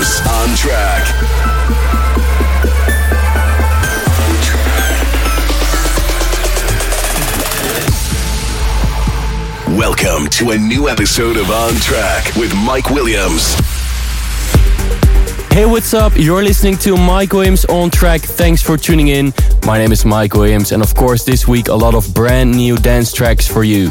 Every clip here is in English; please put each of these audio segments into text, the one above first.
On track. Welcome to a new episode of On Track with Mike Williams. Hey, what's up? You're listening to Mike Williams on track. Thanks for tuning in. My name is Mike Williams, and of course, this week a lot of brand new dance tracks for you.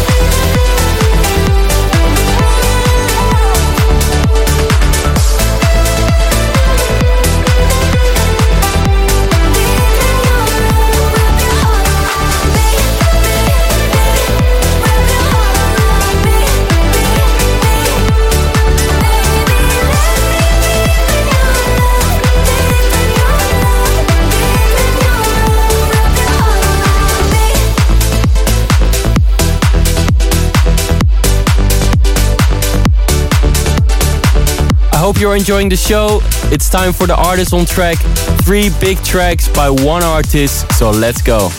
Hope you're enjoying the show. It's time for the artist on track. Three big tracks by one artist, so let's go.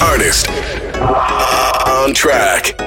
Artist on track.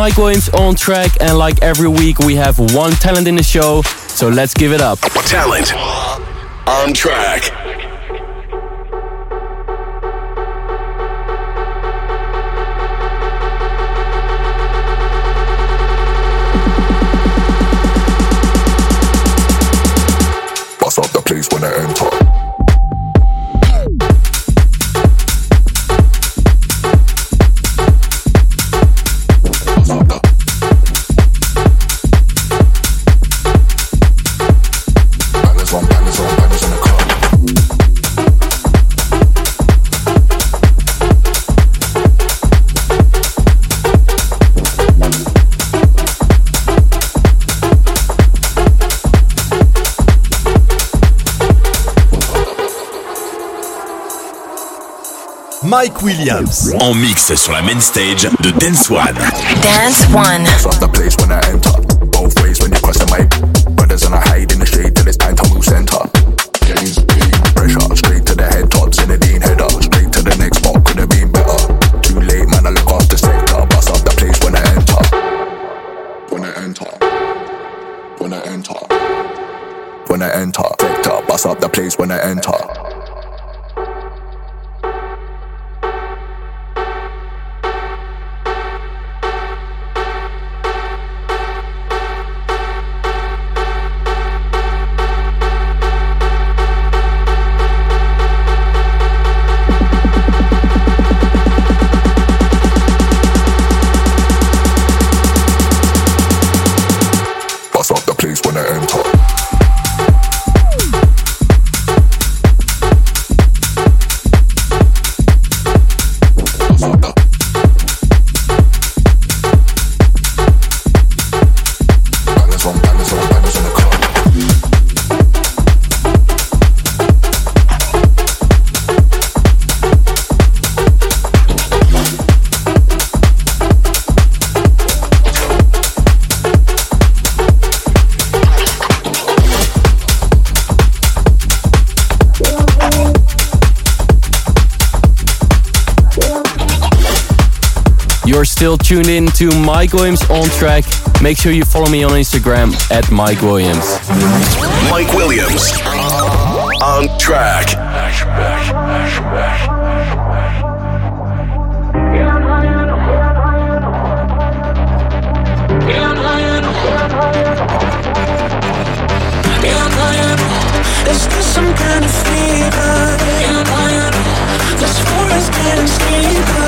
Mike Williams on track, and like every week, we have one talent in the show, so let's give it up. Talent on track. Mike Williams. En mix sur la main stage de Dance One. Dance One. Bust the place when I enter. Both ways when you cross the mic. Brothers and I hide in the shade till it's time to move center. Gaze, pressure, straight to the head tops in the dean header. Straight to the next spot, could have been better. Too late, man, I look after sector. Bust up the place when I enter. When I enter. When I enter. When I enter. Sector, bust up the place when I enter. Still tuned in to Mike Williams on track. Make sure you follow me on Instagram at Mike Williams. Mike Williams on track. Is this some kind of fever? This forest getting steeper.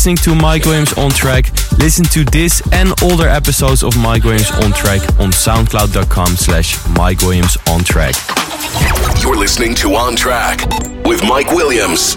Listening to Mike Williams on track, listen to this and older episodes of Mike Williams on track on soundcloud.com slash Mike Williams on track. You're listening to On Track with Mike Williams.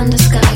under sky.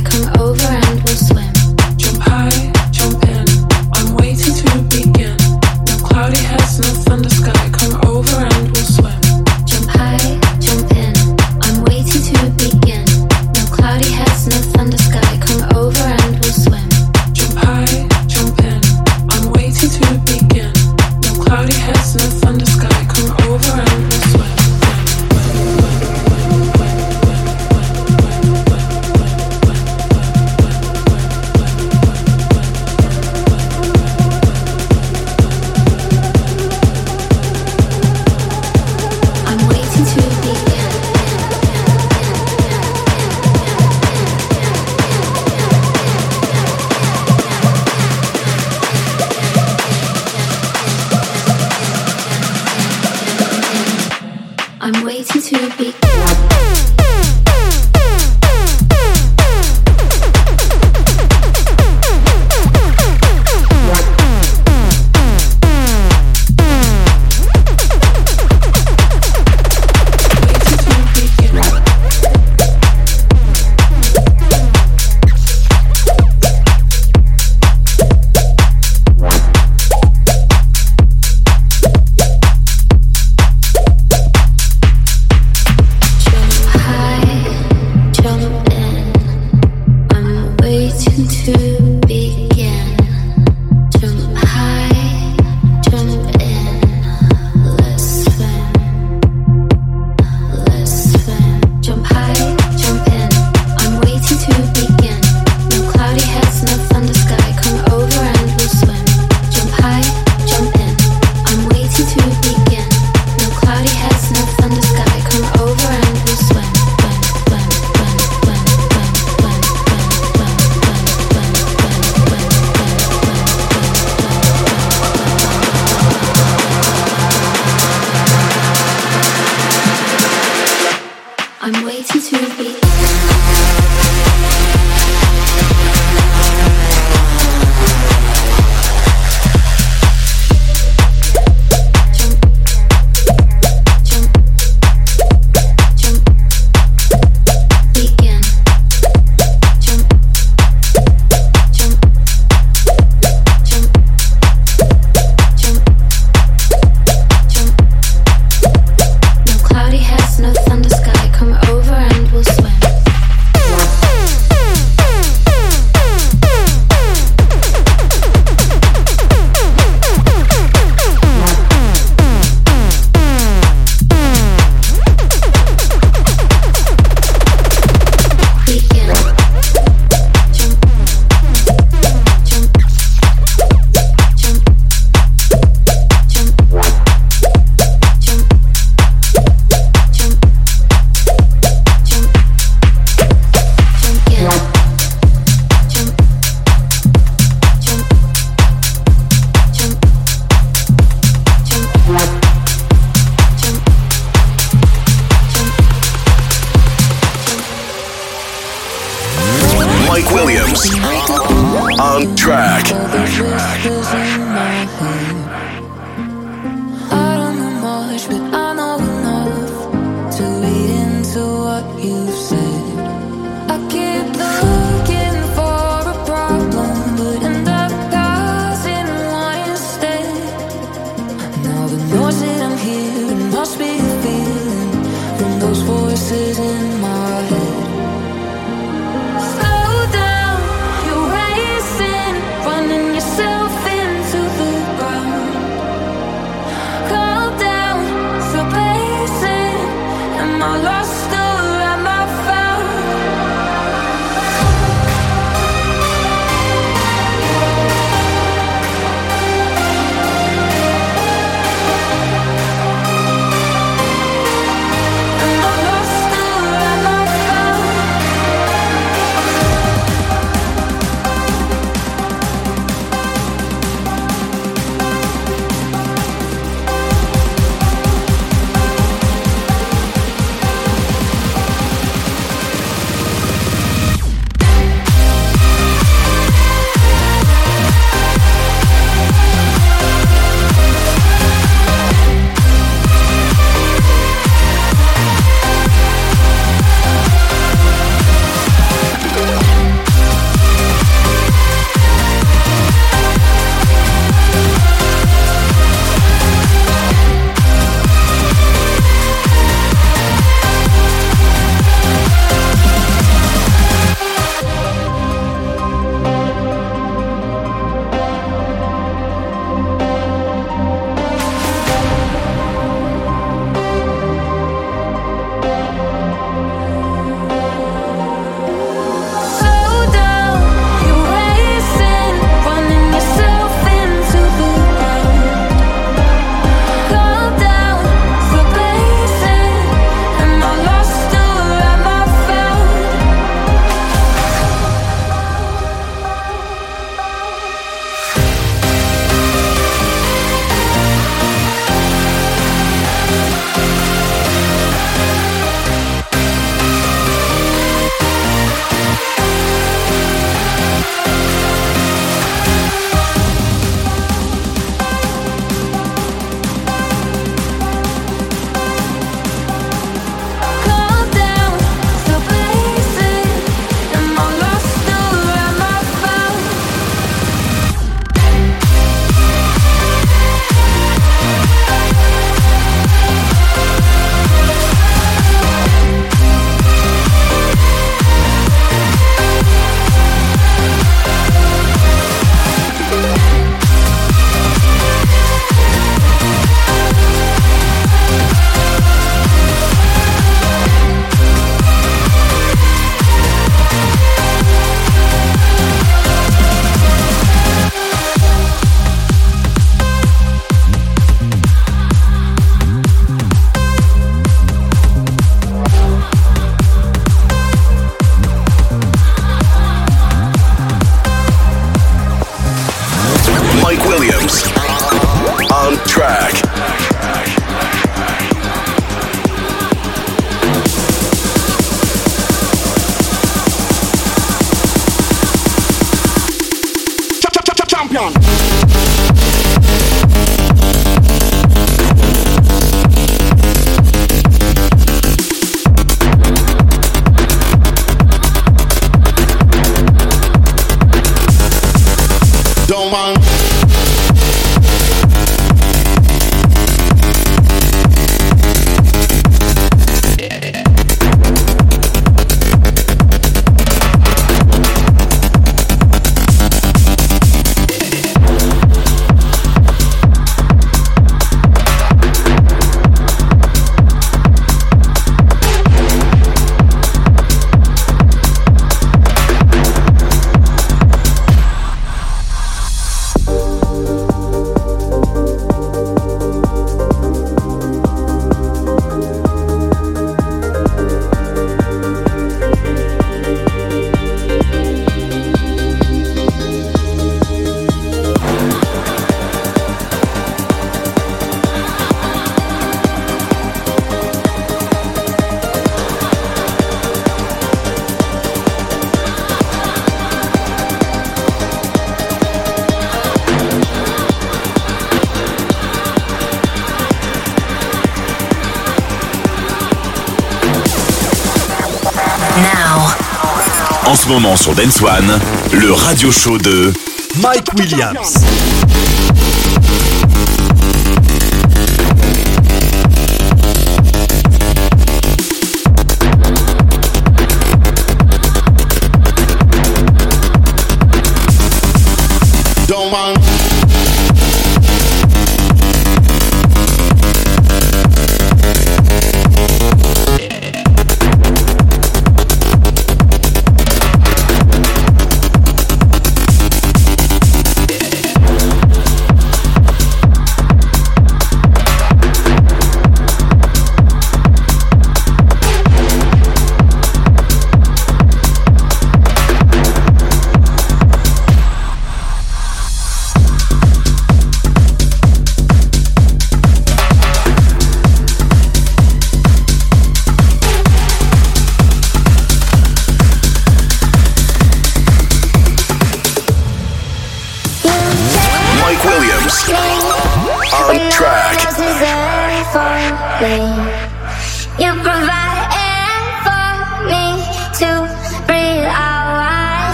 Sur Dance One, le radio show de Mike Williams.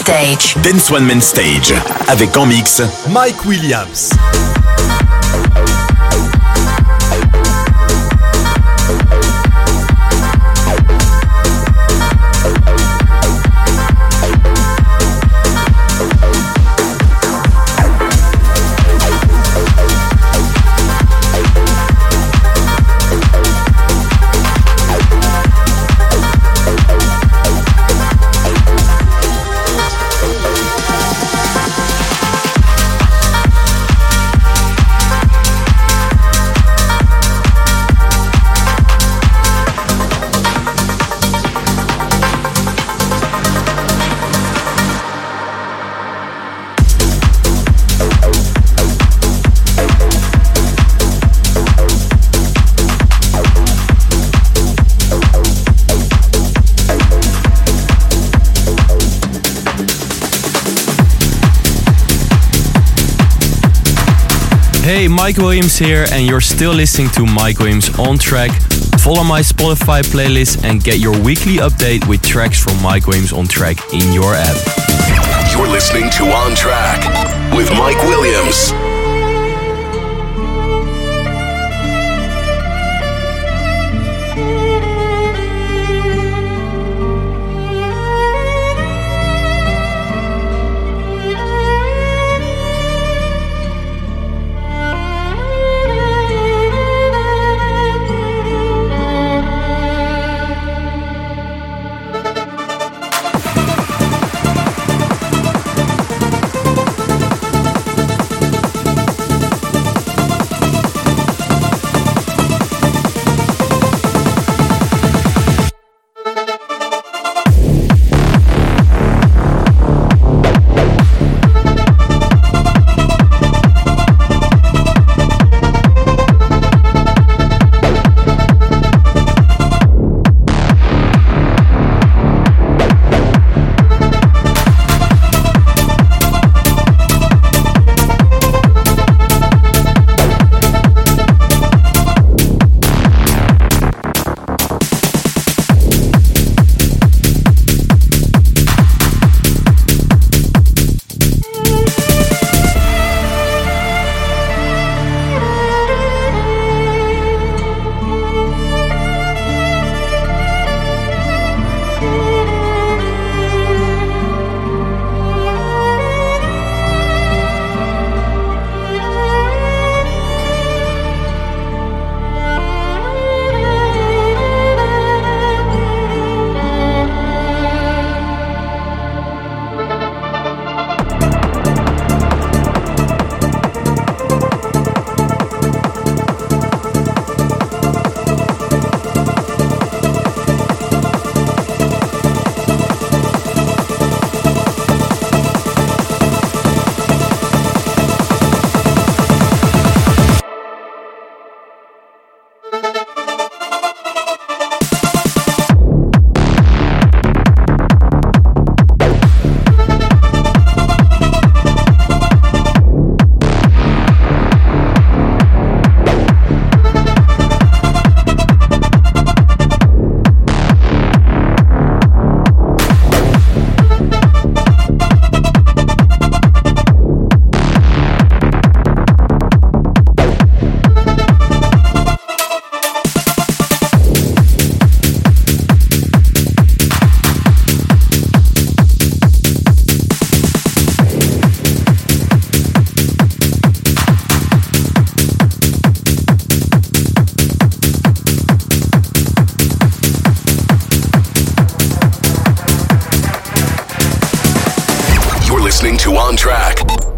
Stage. Dance One Main Stage. Avec en mix Mike Williams. Hey, Mike Williams here, and you're still listening to Mike Williams on track. Follow my Spotify playlist and get your weekly update with tracks from Mike Williams on track in your app. You're listening to On Track with Mike Williams.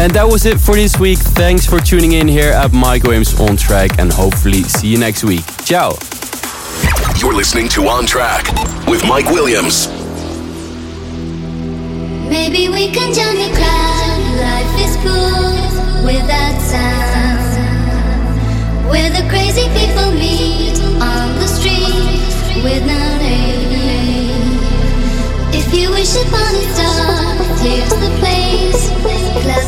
And that was it for this week. Thanks for tuning in here at Mike Williams On Track and hopefully see you next week. Ciao. You're listening to On Track with Mike Williams. Maybe we can join the crowd. Life is cool without sound. Where the crazy people meet on the street with no name. If you wish upon a star, here's the place.